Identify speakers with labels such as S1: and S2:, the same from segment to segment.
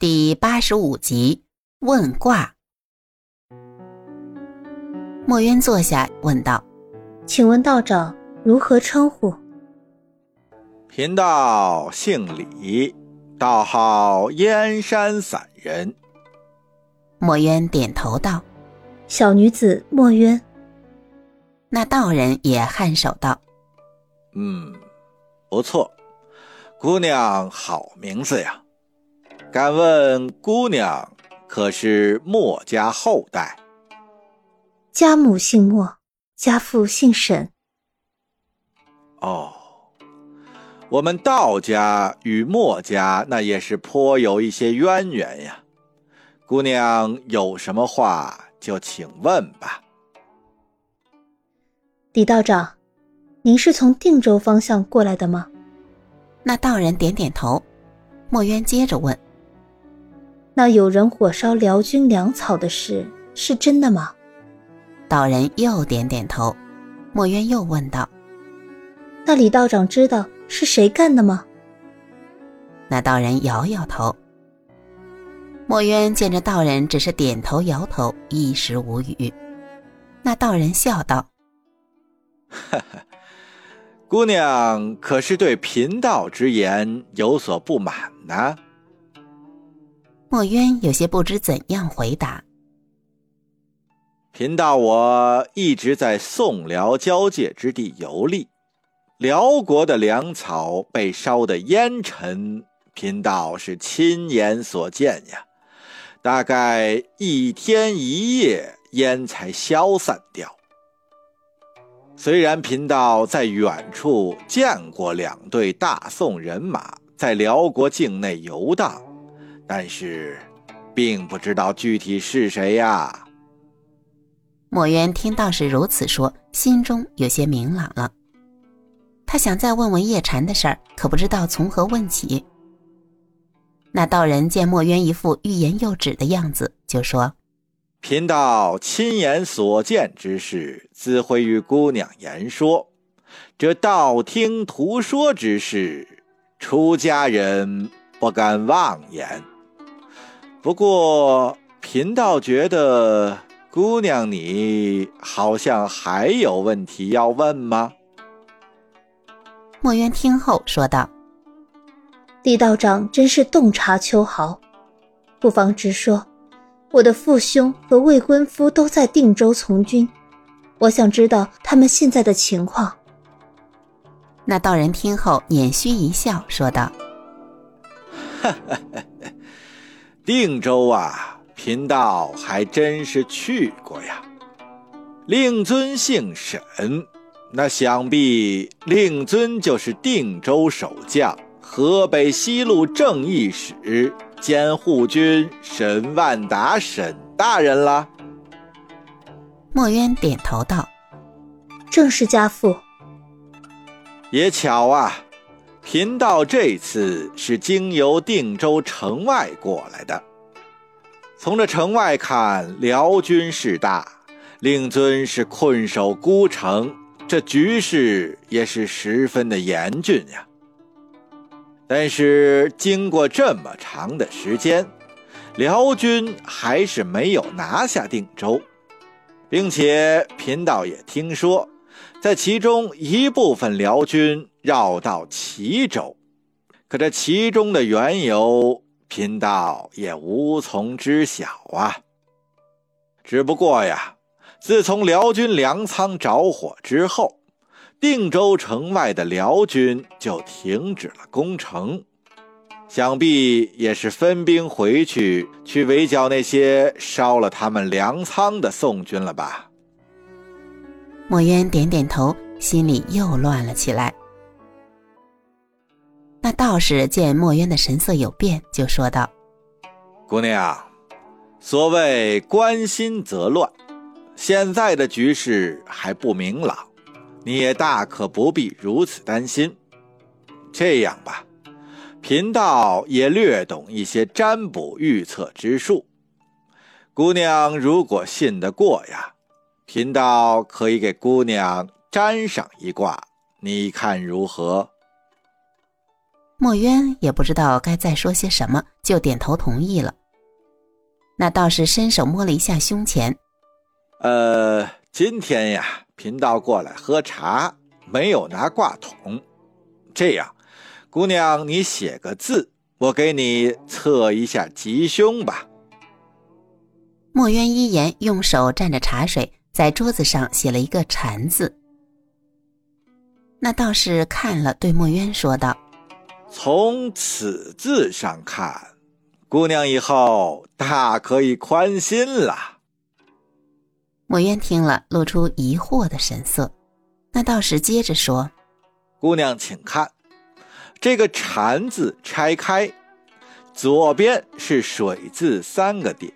S1: 第八十五集问卦。墨渊坐下问道：“
S2: 请问道长如何称呼？”
S3: 贫道姓李，道号燕山散人。
S1: 墨渊点头道：“
S2: 小女子墨渊。”
S1: 那道人也颔首道：“
S3: 嗯，不错，姑娘好名字呀。”敢问姑娘，可是墨家后代？
S2: 家母姓墨，家父姓沈。
S3: 哦，我们道家与墨家那也是颇有一些渊源呀。姑娘有什么话就请问吧。
S2: 李道长，您是从定州方向过来的吗？
S1: 那道人点点头。墨渊接着问。
S2: 那有人火烧辽军粮草的事是真的吗？
S1: 道人又点点头。墨渊又问道：“
S2: 那李道长知道是谁干的吗？”
S1: 那道人摇摇头。墨渊见这道人只是点头摇头，一时无语。那道人笑道：“
S3: 哈哈，姑娘可是对贫道之言有所不满呢？”
S1: 墨渊有些不知怎样回答。
S3: 贫道我一直在宋辽交界之地游历，辽国的粮草被烧得烟尘，贫道是亲眼所见呀。大概一天一夜，烟才消散掉。虽然贫道在远处见过两队大宋人马在辽国境内游荡。但是，并不知道具体是谁呀。
S1: 墨渊听道士如此说，心中有些明朗了。他想再问问叶禅的事儿，可不知道从何问起。那道人见墨渊一副欲言又止的样子，就说：“
S3: 贫道亲眼所见之事，自会与姑娘言说。这道听途说之事，出家人不敢妄言。”不过，贫道觉得姑娘你好像还有问题要问吗？
S1: 墨渊听后说道：“
S2: 李道长真是洞察秋毫，不妨直说。我的父兄和未婚夫都在定州从军，我想知道他们现在的情况。”
S1: 那道人听后捻须一笑，说道：“
S3: 哈哈。”定州啊，贫道还真是去过呀。令尊姓沈，那想必令尊就是定州守将、河北西路正义使兼护军沈万达沈大人了。
S1: 墨渊点头道：“
S2: 正是家父。”
S3: 也巧啊。贫道这次是经由定州城外过来的。从这城外看，辽军势大，令尊是困守孤城，这局势也是十分的严峻呀。但是经过这么长的时间，辽军还是没有拿下定州，并且贫道也听说。在其中一部分辽军绕到齐州，可这其中的缘由，贫道也无从知晓啊。只不过呀，自从辽军粮仓着火之后，定州城外的辽军就停止了攻城，想必也是分兵回去去围剿那些烧了他们粮仓的宋军了吧。
S1: 墨渊点点头，心里又乱了起来。那道士见墨渊的神色有变，就说道：“
S3: 姑娘，所谓关心则乱，现在的局势还不明朗，你也大可不必如此担心。这样吧，贫道也略懂一些占卜预测之术，姑娘如果信得过呀。”贫道可以给姑娘占上一卦，你看如何？
S1: 墨渊也不知道该再说些什么，就点头同意了。那道士伸手摸了一下胸前，
S3: 呃，今天呀，贫道过来喝茶，没有拿挂筒。这样，姑娘你写个字，我给你测一下吉凶吧。
S1: 墨渊一言，用手蘸着茶水，在桌子上写了一个“禅”字。那道士看了，对墨渊说道：“
S3: 从此字上看，姑娘以后大可以宽心了。”
S1: 墨渊听了，露出疑惑的神色。那道士接着说：“
S3: 姑娘，请看，这个‘禅’字拆开，左边是水字三个点。”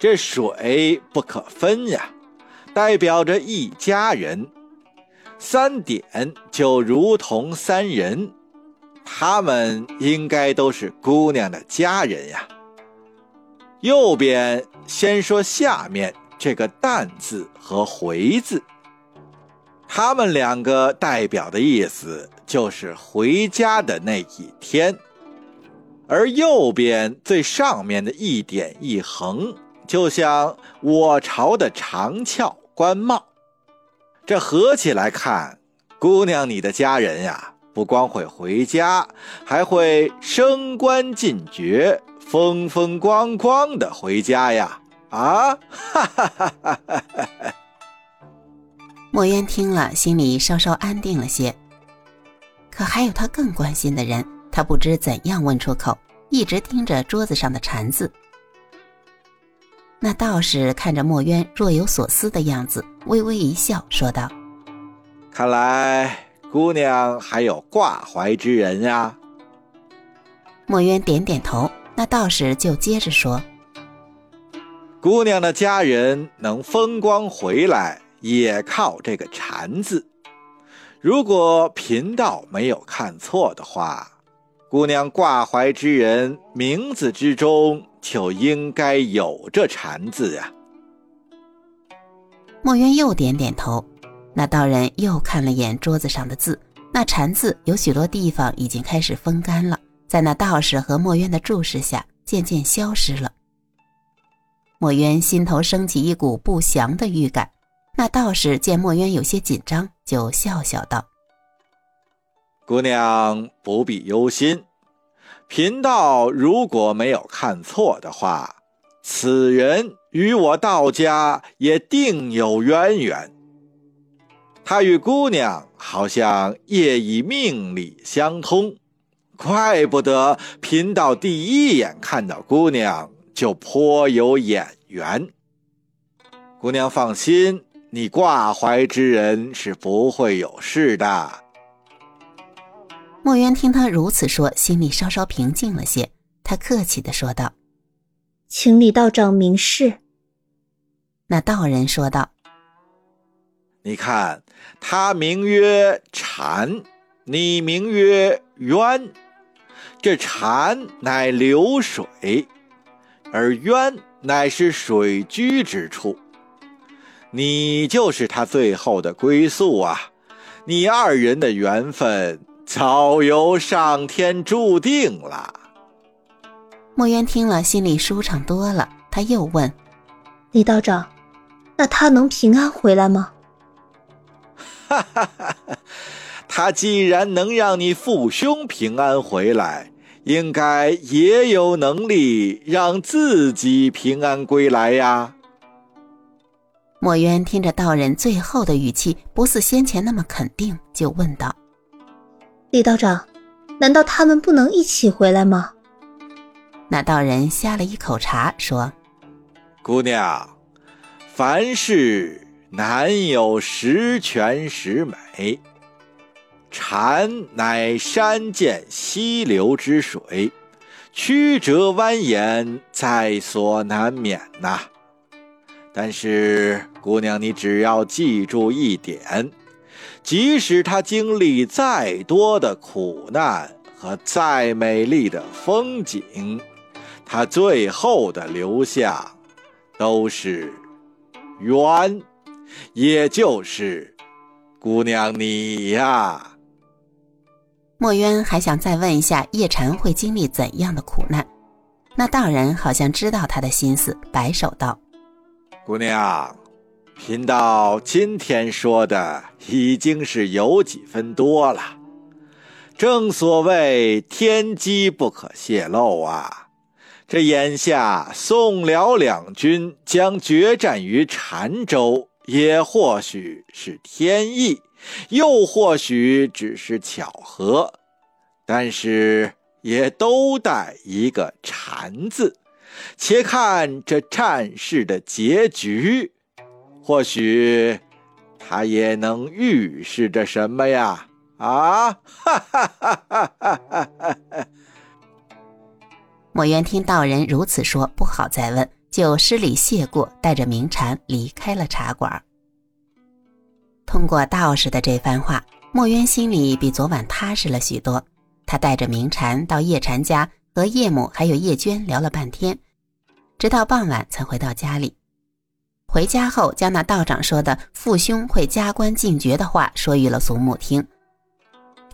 S3: 这水不可分呀，代表着一家人。三点就如同三人，他们应该都是姑娘的家人呀。右边先说下面这个“旦”字和“回”字，他们两个代表的意思就是回家的那一天，而右边最上面的一点一横。就像我朝的长翘官帽，这合起来看，姑娘你的家人呀，不光会回家，还会升官进爵，风风光光的回家呀！啊，哈哈哈哈哈！
S1: 墨渊听了，心里稍稍安定了些。可还有他更关心的人，他不知怎样问出口，一直盯着桌子上的禅字。那道士看着墨渊若有所思的样子，微微一笑，说道：“
S3: 看来姑娘还有挂怀之人呀。”
S1: 墨渊点点头。那道士就接着说：“
S3: 姑娘的家人能风光回来，也靠这个‘禅’字。如果贫道没有看错的话，姑娘挂怀之人名字之中。”就应该有这禅字呀。
S1: 墨渊又点点头，那道人又看了眼桌子上的字，那禅字有许多地方已经开始风干了，在那道士和墨渊的注视下，渐渐消失了。墨渊心头升起一股不祥的预感。那道士见墨渊有些紧张，就笑笑道：“
S3: 姑娘不必忧心。”贫道如果没有看错的话，此人与我道家也定有渊源。他与姑娘好像业已命里相通，怪不得贫道第一眼看到姑娘就颇有眼缘。姑娘放心，你挂怀之人是不会有事的。
S1: 墨渊听他如此说，心里稍稍平静了些。他客气的说道：“
S2: 请李道长明示。”
S1: 那道人说道：“
S3: 你看，他名曰禅，你名曰渊。这禅乃流水，而渊乃是水居之处。你就是他最后的归宿啊！你二人的缘分。”早由上天注定了。
S1: 墨渊听了，心里舒畅多了。他又问：“
S2: 李道长，那他能平安回来吗？”
S3: 哈哈哈！他既然能让你父兄平安回来，应该也有能力让自己平安归来呀。
S1: 墨渊听着道人最后的语气，不似先前那么肯定，就问道。
S2: 李道长，难道他们不能一起回来吗？
S1: 那道人呷了一口茶，说：“
S3: 姑娘，凡事难有十全十美。禅乃山涧溪流之水，曲折蜿蜒，在所难免呐。但是，姑娘，你只要记住一点。”即使他经历再多的苦难和再美丽的风景，他最后的留下都是冤，也就是姑娘你呀。
S1: 墨渊还想再问一下叶禅会经历怎样的苦难，那道人好像知道他的心思，摆手道：“
S3: 姑娘，贫道今天说的已经是有几分多了。正所谓天机不可泄露啊！这眼下宋辽两军将决战于澶州，也或许是天意。”又或许只是巧合，但是也都带一个“禅”字。且看这战事的结局，或许它也能预示着什么呀？啊！哈哈哈哈哈哈！
S1: 墨渊听道人如此说，不好再问，就施礼谢过，带着明禅离开了茶馆。通过道士的这番话，墨渊心里比昨晚踏实了许多。他带着明禅到叶禅家，和叶母还有叶娟聊了半天，直到傍晚才回到家里。回家后，将那道长说的父兄会加官进爵的话说与了祖母听。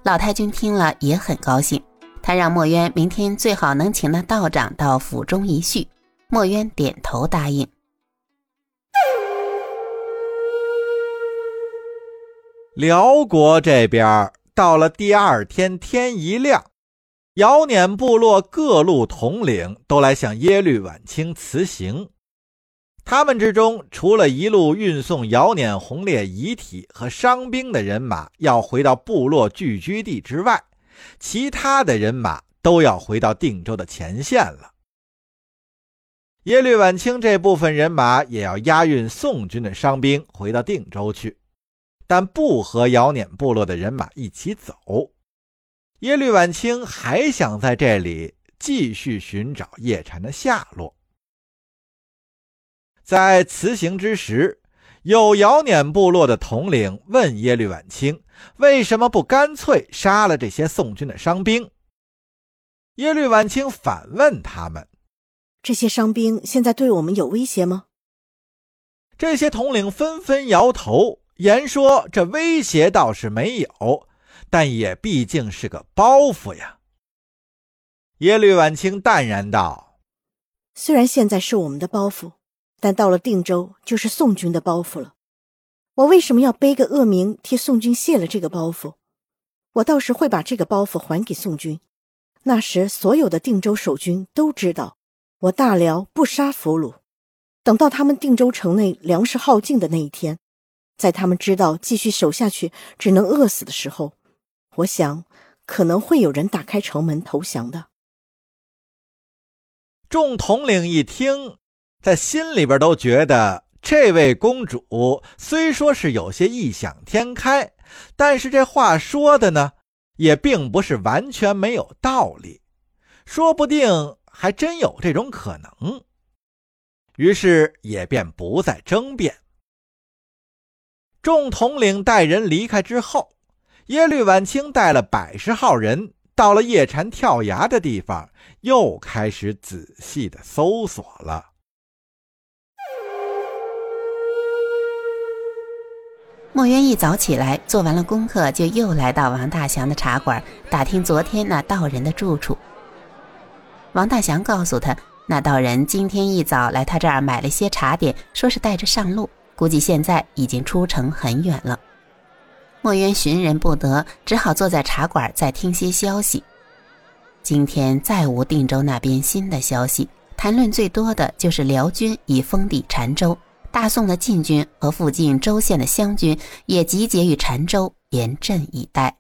S1: 老太君听了也很高兴，他让墨渊明天最好能请那道长到府中一叙。墨渊点头答应。
S3: 辽国这边到了第二天天一亮，姚撵部落各路统领都来向耶律婉清辞行。他们之中，除了一路运送姚撵红烈遗体和伤兵的人马要回到部落聚居地之外，其他的人马都要回到定州的前线了。耶律晚清这部分人马也要押运宋军的伤兵回到定州去。但不和姚撵部落的人马一起走，耶律晚清还想在这里继续寻找叶禅的下落。在辞行之时，有姚撵部落的统领问耶律晚清：“为什么不干脆杀了这些宋军的伤兵？”耶律晚清反问他们：“
S4: 这些伤兵现在对我们有威胁吗？”
S3: 这些统领纷纷摇头。言说这威胁倒是没有，但也毕竟是个包袱呀。耶律婉清淡然道：“
S4: 虽然现在是我们的包袱，但到了定州就是宋军的包袱了。我为什么要背个恶名，替宋军卸了这个包袱？我倒是会把这个包袱还给宋军。那时所有的定州守军都知道，我大辽不杀俘虏。等到他们定州城内粮食耗尽的那一天。”在他们知道继续守下去只能饿死的时候，我想可能会有人打开城门投降的。
S3: 众统领一听，在心里边都觉得这位公主虽说是有些异想天开，但是这话说的呢，也并不是完全没有道理，说不定还真有这种可能。于是也便不再争辩。众统领带人离开之后，耶律婉清带了百十号人到了叶禅跳崖的地方，又开始仔细的搜索了。
S1: 墨渊一早起来，做完了功课，就又来到王大祥的茶馆，打听昨天那道人的住处。王大祥告诉他，那道人今天一早来他这儿买了些茶点，说是带着上路。估计现在已经出城很远了。墨渊寻人不得，只好坐在茶馆再听些消息。今天再无定州那边新的消息，谈论最多的就是辽军已封抵澶州，大宋的禁军和附近州县的湘军也集结于澶州，严阵以待。